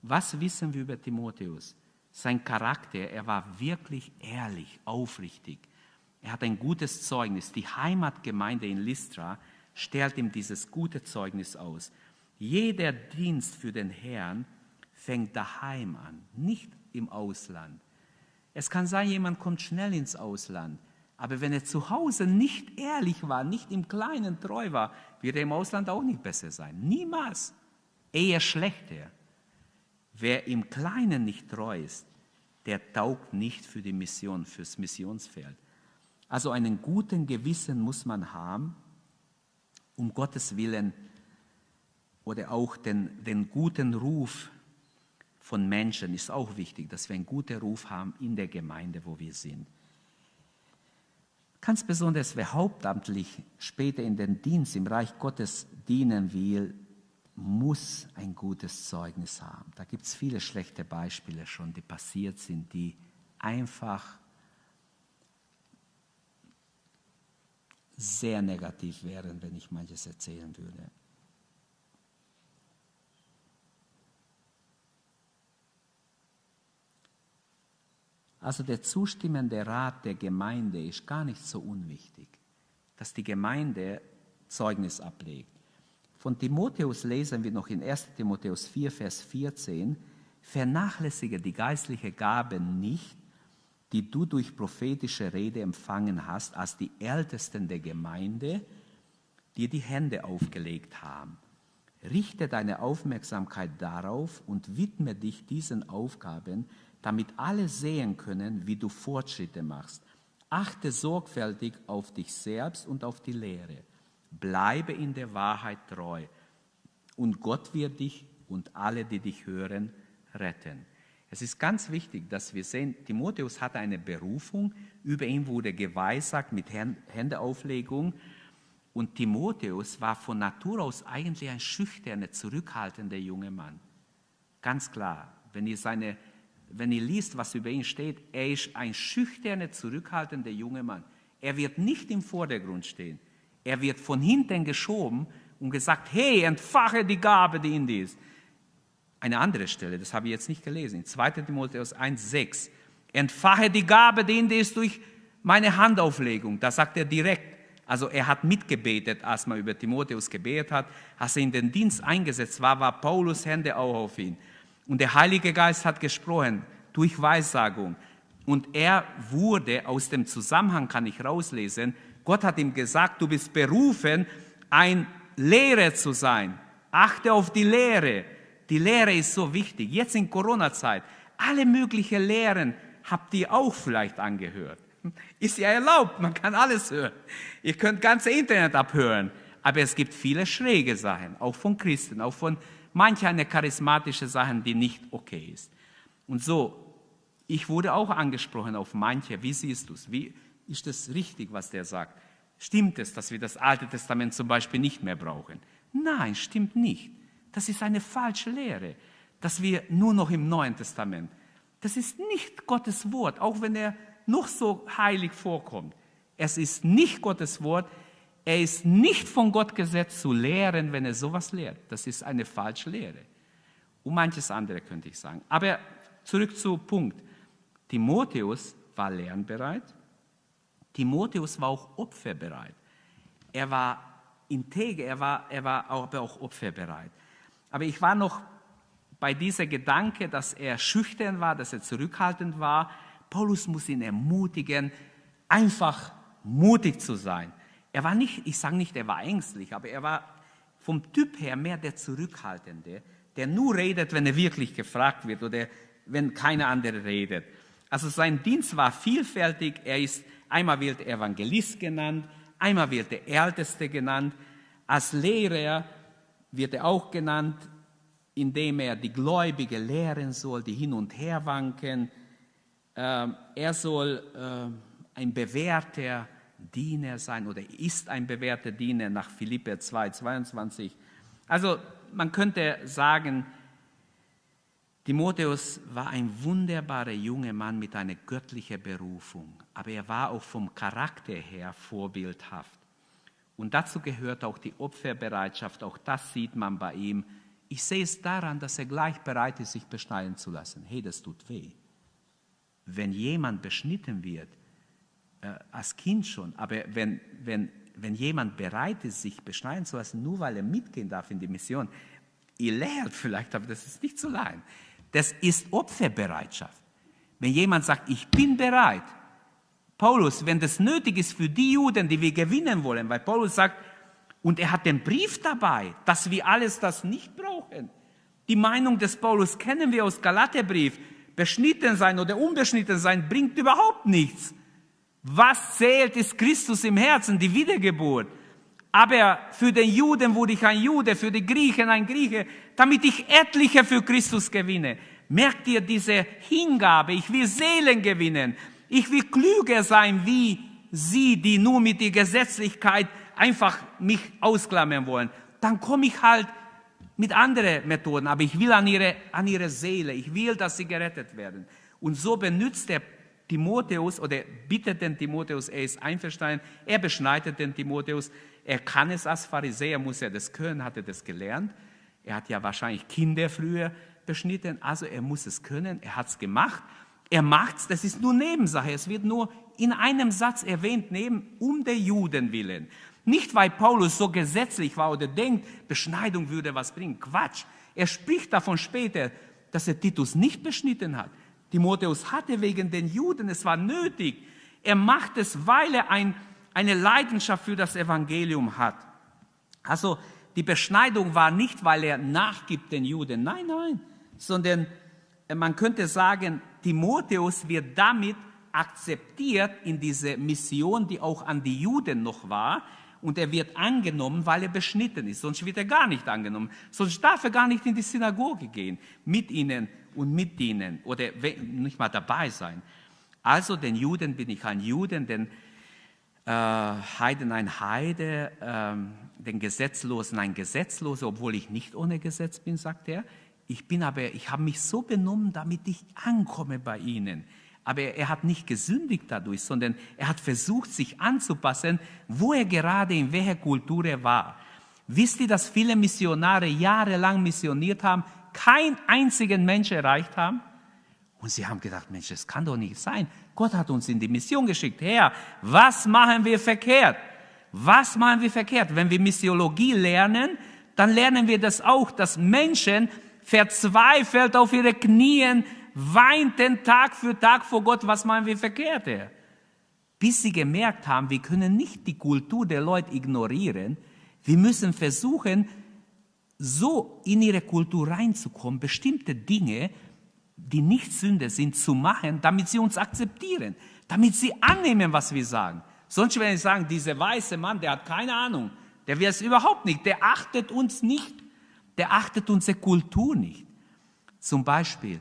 Was wissen wir über Timotheus? Sein Charakter, er war wirklich ehrlich, aufrichtig. Er hat ein gutes Zeugnis. Die Heimatgemeinde in Lystra stellt ihm dieses gute Zeugnis aus. Jeder Dienst für den Herrn fängt daheim an, nicht im Ausland. Es kann sein, jemand kommt schnell ins Ausland, aber wenn er zu Hause nicht ehrlich war, nicht im Kleinen treu war, wird er im Ausland auch nicht besser sein. Niemals. Eher schlechter. Wer im Kleinen nicht treu ist, der taugt nicht für die Mission, fürs Missionsfeld. Also einen guten Gewissen muss man haben, um Gottes Willen oder auch den, den guten Ruf von Menschen ist auch wichtig, dass wir einen guten Ruf haben in der Gemeinde, wo wir sind. Ganz besonders, wer hauptamtlich später in den Dienst im Reich Gottes dienen will, muss ein gutes Zeugnis haben. Da gibt es viele schlechte Beispiele schon, die passiert sind, die einfach sehr negativ wären, wenn ich manches erzählen würde. Also der zustimmende Rat der Gemeinde ist gar nicht so unwichtig, dass die Gemeinde Zeugnis ablegt. Von Timotheus lesen wir noch in 1 Timotheus 4, Vers 14, vernachlässige die geistliche Gabe nicht, die du durch prophetische Rede empfangen hast, als die Ältesten der Gemeinde dir die Hände aufgelegt haben. Richte deine Aufmerksamkeit darauf und widme dich diesen Aufgaben, damit alle sehen können, wie du Fortschritte machst. Achte sorgfältig auf dich selbst und auf die Lehre. Bleibe in der Wahrheit treu und Gott wird dich und alle, die dich hören, retten. Es ist ganz wichtig, dass wir sehen, Timotheus hatte eine Berufung, über ihn wurde geweissagt mit Händeauflegung und Timotheus war von Natur aus eigentlich ein schüchterner, zurückhaltender junger Mann. Ganz klar, wenn ihr, seine, wenn ihr liest, was über ihn steht, er ist ein schüchterner, zurückhaltender junger Mann. Er wird nicht im Vordergrund stehen. Er wird von hinten geschoben und gesagt, hey, entfache die Gabe, die in dir ist. Eine andere Stelle, das habe ich jetzt nicht gelesen, in 2 Timotheus 1,6. Entfache die Gabe, die in dir ist, durch meine Handauflegung. Da sagt er direkt, also er hat mitgebetet, als man über Timotheus gebetet hat. Als er in den Dienst eingesetzt war, war Paulus Hände auch auf ihn. Und der Heilige Geist hat gesprochen durch Weissagung. Und er wurde aus dem Zusammenhang, kann ich rauslesen, Gott hat ihm gesagt, du bist berufen, ein Lehrer zu sein. Achte auf die Lehre. Die Lehre ist so wichtig. Jetzt in Corona-Zeit, alle möglichen Lehren habt ihr auch vielleicht angehört. Ist ja erlaubt, man kann alles hören. Ihr könnt ganze Internet abhören. Aber es gibt viele schräge Sachen, auch von Christen, auch von manch eine charismatische Sachen, die nicht okay ist. Und so, ich wurde auch angesprochen auf manche. Wie siehst du es? Wie ist das richtig, was der sagt? Stimmt es, dass wir das Alte Testament zum Beispiel nicht mehr brauchen? Nein, stimmt nicht. Das ist eine falsche Lehre, dass wir nur noch im Neuen Testament. Das ist nicht Gottes Wort, auch wenn er noch so heilig vorkommt. Es ist nicht Gottes Wort. Er ist nicht von Gott gesetzt zu lehren, wenn er sowas lehrt. Das ist eine falsche Lehre. Und manches andere könnte ich sagen. Aber zurück zu Punkt. Timotheus war lernbereit. Timotheus war auch opferbereit. Er war integer, er war, er war aber auch opferbereit. Aber ich war noch bei dieser Gedanke, dass er schüchtern war, dass er zurückhaltend war. Paulus muss ihn ermutigen, einfach mutig zu sein. Er war nicht, ich sage nicht, er war ängstlich, aber er war vom Typ her mehr der Zurückhaltende, der nur redet, wenn er wirklich gefragt wird oder wenn keiner andere redet. Also sein Dienst war vielfältig. Er ist, einmal wird Evangelist genannt, einmal wird der Älteste genannt. Als Lehrer wird er auch genannt, indem er die Gläubige lehren soll, die hin und her wanken. Ähm, er soll äh, ein bewährter Diener sein oder ist ein bewährter Diener nach Philippe 2, 22. Also man könnte sagen, Timotheus war ein wunderbarer junger Mann mit einer göttlichen Berufung, aber er war auch vom Charakter her vorbildhaft. Und dazu gehört auch die Opferbereitschaft, auch das sieht man bei ihm. Ich sehe es daran, dass er gleich bereit ist, sich beschneiden zu lassen. Hey, das tut weh. Wenn jemand beschnitten wird, äh, als Kind schon, aber wenn, wenn, wenn jemand bereit ist, sich beschneiden zu lassen, nur weil er mitgehen darf in die Mission, ihr lehrt vielleicht, aber das ist nicht so leicht. Das ist Opferbereitschaft. Wenn jemand sagt, ich bin bereit, Paulus, wenn das nötig ist für die Juden, die wir gewinnen wollen, weil Paulus sagt, und er hat den Brief dabei, dass wir alles das nicht brauchen. Die Meinung des Paulus kennen wir aus Galaterbrief. Beschnitten sein oder unbeschnitten sein bringt überhaupt nichts. Was zählt, ist Christus im Herzen, die Wiedergeburt. Aber für den Juden wurde ich ein Jude, für die Griechen ein Grieche, damit ich etliche für Christus gewinne. Merkt ihr diese Hingabe? Ich will Seelen gewinnen. Ich will klüger sein wie sie, die nur mit der Gesetzlichkeit einfach mich ausklammern wollen. Dann komme ich halt mit anderen Methoden, aber ich will an ihre, an ihre Seele, ich will, dass sie gerettet werden. Und so benutzt der Timotheus oder bittet den Timotheus, er ist einverstanden, er beschneidet den Timotheus, er kann es als Pharisäer, muss er das können, hat er das gelernt. Er hat ja wahrscheinlich Kinder früher beschnitten, also er muss es können, er hat es gemacht. Er macht es, das ist nur Nebensache, es wird nur in einem Satz erwähnt, neben, um der Juden willen. Nicht, weil Paulus so gesetzlich war oder denkt, Beschneidung würde was bringen. Quatsch. Er spricht davon später, dass er Titus nicht beschnitten hat. Timotheus hatte wegen den Juden, es war nötig. Er macht es, weil er ein, eine Leidenschaft für das Evangelium hat. Also die Beschneidung war nicht, weil er nachgibt den Juden, nein, nein, sondern äh, man könnte sagen, Timotheus wird damit akzeptiert in diese Mission, die auch an die Juden noch war. Und er wird angenommen, weil er beschnitten ist. Sonst wird er gar nicht angenommen. Sonst darf er gar nicht in die Synagoge gehen, mit ihnen und mit ihnen oder nicht mal dabei sein. Also den Juden bin ich ein Juden, den äh, Heiden ein Heide, äh, den Gesetzlosen ein Gesetzloser, obwohl ich nicht ohne Gesetz bin, sagt er. Ich bin aber, ich habe mich so benommen, damit ich ankomme bei ihnen. Aber er hat nicht gesündigt dadurch, sondern er hat versucht, sich anzupassen, wo er gerade in welcher Kultur er war. Wisst ihr, dass viele Missionare jahrelang missioniert haben, keinen einzigen Mensch erreicht haben? Und sie haben gedacht, Mensch, das kann doch nicht sein. Gott hat uns in die Mission geschickt. Herr, was machen wir verkehrt? Was machen wir verkehrt? Wenn wir Missiologie lernen, dann lernen wir das auch, dass Menschen verzweifelt auf ihre Knien weinten Tag für Tag vor Gott, was machen wir verkehrt, Herr? Bis sie gemerkt haben, wir können nicht die Kultur der Leute ignorieren. Wir müssen versuchen, so in ihre Kultur reinzukommen, bestimmte Dinge die nicht Sünde sind, zu machen, damit sie uns akzeptieren. damit sie annehmen, was wir sagen. Sonst wenn ich sagen, dieser weiße Mann, der hat keine Ahnung, der will es überhaupt nicht, der achtet uns nicht, der achtet unsere Kultur nicht. Zum Beispiel,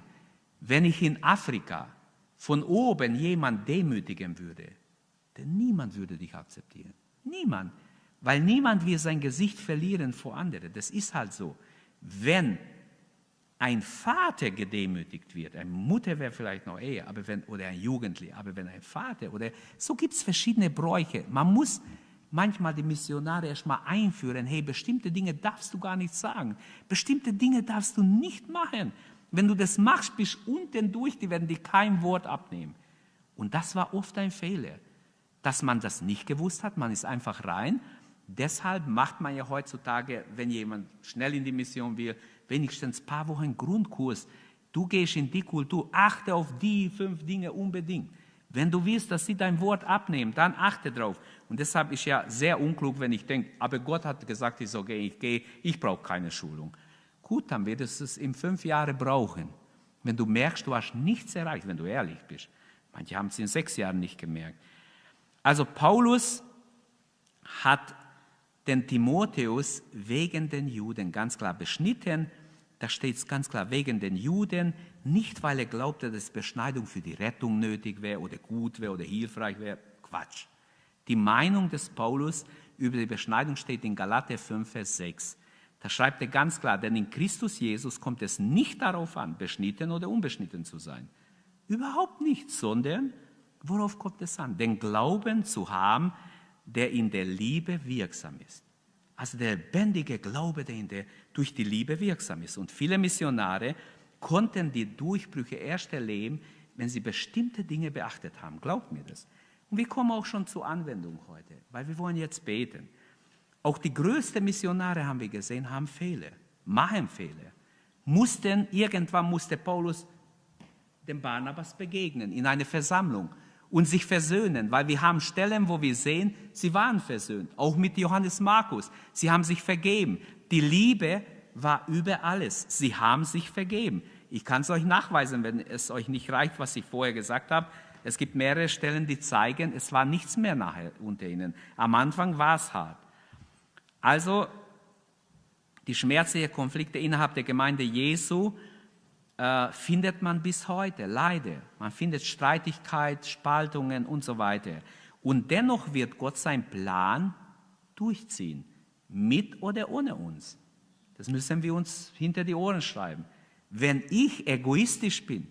wenn ich in Afrika von oben jemand demütigen würde, denn niemand würde dich akzeptieren. Niemand. Weil niemand will sein Gesicht verlieren vor anderen. Das ist halt so. Wenn ein Vater gedemütigt wird, eine Mutter wäre vielleicht noch eher, aber wenn, oder ein Jugendlicher, aber wenn ein Vater oder so gibt es verschiedene Bräuche. Man muss manchmal die Missionare erstmal einführen, hey, bestimmte Dinge darfst du gar nicht sagen, bestimmte Dinge darfst du nicht machen. Wenn du das machst, bist unten durch, die werden dir kein Wort abnehmen. Und das war oft ein Fehler, dass man das nicht gewusst hat, man ist einfach rein. Deshalb macht man ja heutzutage, wenn jemand schnell in die Mission will, wenigstens ein paar Wochen Grundkurs. Du gehst in die Kultur, achte auf die fünf Dinge unbedingt. Wenn du willst, dass sie dein Wort abnehmen, dann achte drauf. Und deshalb ist ja sehr unklug, wenn ich denke, aber Gott hat gesagt, ich soll gehen, ich gehe, ich brauche keine Schulung. Gut, dann wirst du es in fünf Jahren brauchen. Wenn du merkst, du hast nichts erreicht, wenn du ehrlich bist. Manche haben es in sechs Jahren nicht gemerkt. Also Paulus hat den Timotheus wegen den Juden ganz klar beschnitten. Da steht es ganz klar, wegen den Juden, nicht weil er glaubte, dass Beschneidung für die Rettung nötig wäre oder gut wäre oder hilfreich wäre. Quatsch. Die Meinung des Paulus über die Beschneidung steht in Galater 5, Vers 6. Da schreibt er ganz klar, denn in Christus Jesus kommt es nicht darauf an, beschnitten oder unbeschnitten zu sein. Überhaupt nicht, sondern worauf kommt es an? Den Glauben zu haben, der in der Liebe wirksam ist. Also der lebendige Glaube, der, der durch die Liebe wirksam ist. Und viele Missionare konnten die Durchbrüche erst erleben, wenn sie bestimmte Dinge beachtet haben. Glaubt mir das. Und wir kommen auch schon zur Anwendung heute, weil wir wollen jetzt beten. Auch die größten Missionare haben wir gesehen, haben Fehler, machen Fehler. Mussten, irgendwann musste Paulus dem Barnabas begegnen in einer Versammlung und sich versöhnen, weil wir haben Stellen, wo wir sehen, sie waren versöhnt, auch mit Johannes Markus. Sie haben sich vergeben. Die Liebe war über alles. Sie haben sich vergeben. Ich kann es euch nachweisen, wenn es euch nicht reicht, was ich vorher gesagt habe. Es gibt mehrere Stellen, die zeigen, es war nichts mehr nachher unter ihnen. Am Anfang war es hart. Also die schmerzlichen Konflikte innerhalb der Gemeinde Jesu äh, findet man bis heute, leider. Man findet Streitigkeit, Spaltungen und so weiter. Und dennoch wird Gott seinen Plan durchziehen, mit oder ohne uns. Das müssen wir uns hinter die Ohren schreiben. Wenn ich egoistisch bin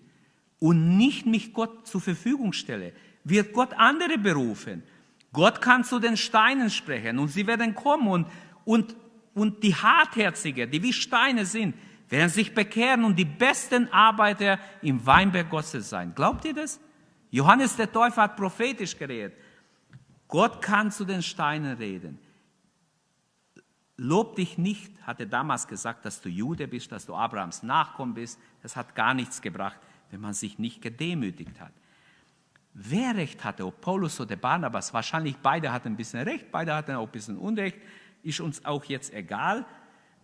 und nicht mich Gott zur Verfügung stelle, wird Gott andere berufen. Gott kann zu den Steinen sprechen und sie werden kommen und, und, und die Hartherzigen, die wie Steine sind, werden sich bekehren und die besten Arbeiter im Weinberg Gottes sein. Glaubt ihr das? Johannes der Täufer hat prophetisch geredet. Gott kann zu den Steinen reden. Lob dich nicht, hat er damals gesagt, dass du Jude bist, dass du Abrahams Nachkommen bist. Das hat gar nichts gebracht, wenn man sich nicht gedemütigt hat. Wer recht hatte, ob Paulus oder Barnabas, wahrscheinlich beide hatten ein bisschen recht, beide hatten auch ein bisschen Unrecht, ist uns auch jetzt egal.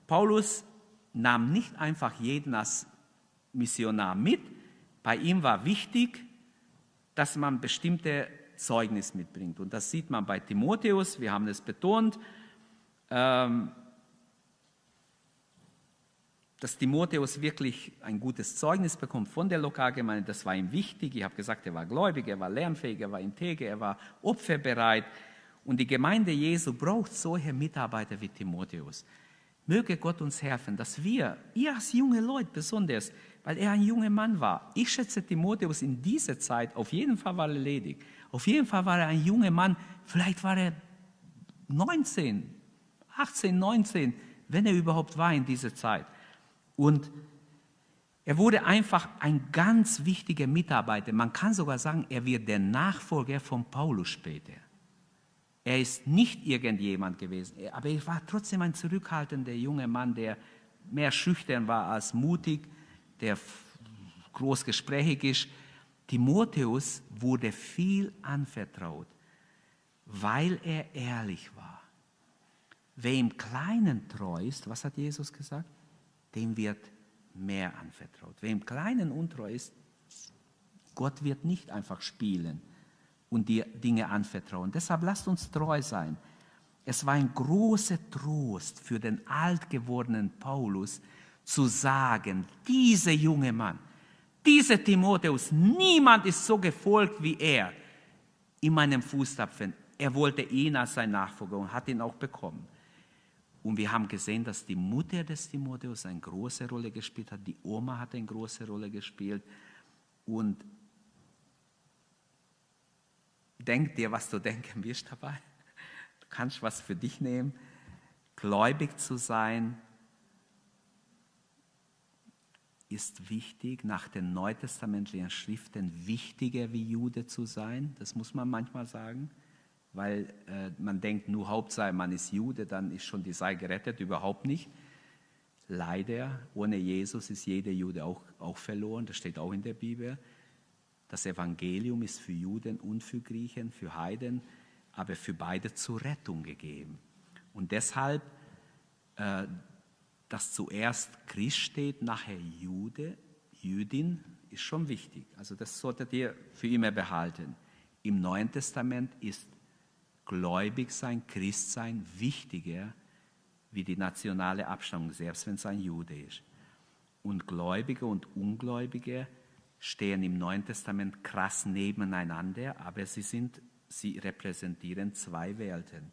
Paulus nahm nicht einfach jeden als Missionar mit. Bei ihm war wichtig, dass man bestimmte Zeugnis mitbringt. Und das sieht man bei Timotheus, wir haben es betont, ähm, dass Timotheus wirklich ein gutes Zeugnis bekommt von der Lokalgemeinde. Das war ihm wichtig. Ich habe gesagt, er war gläubig, er war lernfähig, er war integer, er war opferbereit. Und die Gemeinde Jesu braucht solche Mitarbeiter wie Timotheus. Möge Gott uns helfen, dass wir, ihr als junge Leute besonders, weil er ein junger Mann war, ich schätze Timotheus in dieser Zeit, auf jeden Fall war er ledig. Auf jeden Fall war er ein junger Mann, vielleicht war er 19, 18, 19, wenn er überhaupt war in dieser Zeit. Und er wurde einfach ein ganz wichtiger Mitarbeiter. Man kann sogar sagen, er wird der Nachfolger von Paulus später. Er ist nicht irgendjemand gewesen, aber er war trotzdem ein zurückhaltender junger Mann, der mehr schüchtern war als mutig, der groß gesprächig ist. Timotheus wurde viel anvertraut, weil er ehrlich war. Wer im Kleinen treu ist, was hat Jesus gesagt? Dem wird mehr anvertraut. Wer im Kleinen untreu ist, Gott wird nicht einfach spielen, und dir Dinge anvertrauen. Deshalb lasst uns treu sein. Es war ein großer Trost für den alt gewordenen Paulus zu sagen, dieser junge Mann, dieser Timotheus, niemand ist so gefolgt wie er in meinem Fußtapfen. Er wollte ihn als sein Nachfolger und hat ihn auch bekommen. Und wir haben gesehen, dass die Mutter des Timotheus eine große Rolle gespielt hat, die Oma hat eine große Rolle gespielt. Und denk dir, was du denken wirst dabei. Du kannst was für dich nehmen. Gläubig zu sein ist wichtig, nach den neutestamentlichen Schriften wichtiger wie Jude zu sein. Das muss man manchmal sagen weil äh, man denkt, nur Hauptsache man ist Jude, dann ist schon die Sei gerettet, überhaupt nicht. Leider, ohne Jesus ist jeder Jude auch, auch verloren, das steht auch in der Bibel. Das Evangelium ist für Juden und für Griechen, für Heiden, aber für beide zur Rettung gegeben. Und deshalb, äh, dass zuerst Christ steht, nachher Jude, Jüdin, ist schon wichtig. Also das solltet ihr für immer behalten. Im Neuen Testament ist gläubig sein, Christ sein, wichtiger wie die nationale Abstammung, selbst wenn es ein Jude ist. Und Gläubige und Ungläubige stehen im Neuen Testament krass nebeneinander, aber sie, sind, sie repräsentieren zwei Welten.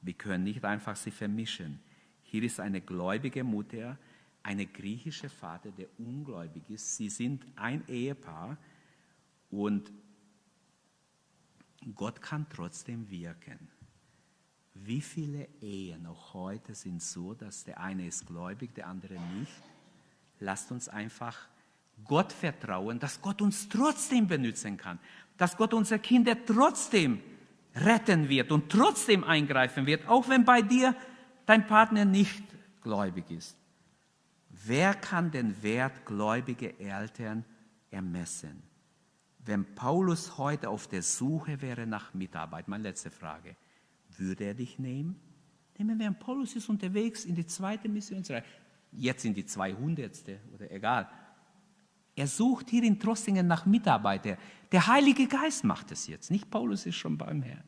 Wir können nicht einfach sie vermischen. Hier ist eine gläubige Mutter, eine griechische Vater, der ungläubig ist. Sie sind ein Ehepaar und Gott kann trotzdem wirken. Wie viele Ehen auch heute sind so, dass der eine ist gläubig, der andere nicht? Lasst uns einfach Gott vertrauen, dass Gott uns trotzdem benutzen kann, dass Gott unsere Kinder trotzdem retten wird und trotzdem eingreifen wird, auch wenn bei dir dein Partner nicht gläubig ist. Wer kann den Wert gläubiger Eltern ermessen? Wenn Paulus heute auf der Suche wäre nach Mitarbeit, meine letzte Frage, würde er dich nehmen? Nehmen wir an, Paulus ist unterwegs in die zweite Missionsreihe, jetzt in die 200. oder egal. Er sucht hier in Trossingen nach Mitarbeitern. Der Heilige Geist macht es jetzt, nicht Paulus ist schon beim Herrn.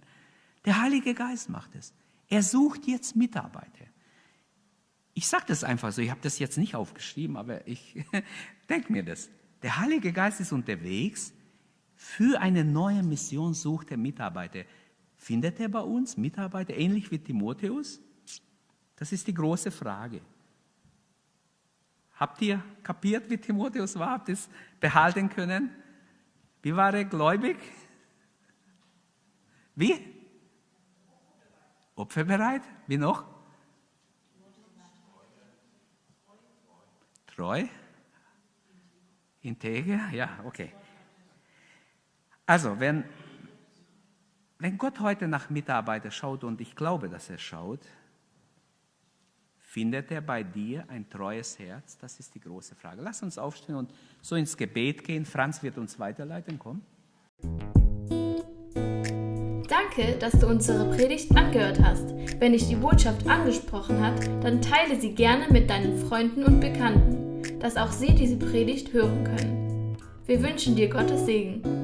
Der Heilige Geist macht es. Er sucht jetzt Mitarbeiter. Ich sage das einfach so, ich habe das jetzt nicht aufgeschrieben, aber ich [LAUGHS] denke mir das. Der Heilige Geist ist unterwegs für eine neue Mission sucht er Mitarbeiter. Findet er bei uns Mitarbeiter ähnlich wie Timotheus? Das ist die große Frage. Habt ihr kapiert, wie Timotheus war? Habt ihr es behalten können? Wie war er gläubig? Wie? Opferbereit? Wie noch? Treu? Integer? Ja, okay. Also, wenn, wenn Gott heute nach Mitarbeiter schaut, und ich glaube, dass er schaut, findet er bei dir ein treues Herz? Das ist die große Frage. Lass uns aufstehen und so ins Gebet gehen. Franz wird uns weiterleiten. Komm. Danke, dass du unsere Predigt angehört hast. Wenn dich die Botschaft angesprochen hat, dann teile sie gerne mit deinen Freunden und Bekannten, dass auch sie diese Predigt hören können. Wir wünschen dir Gottes Segen.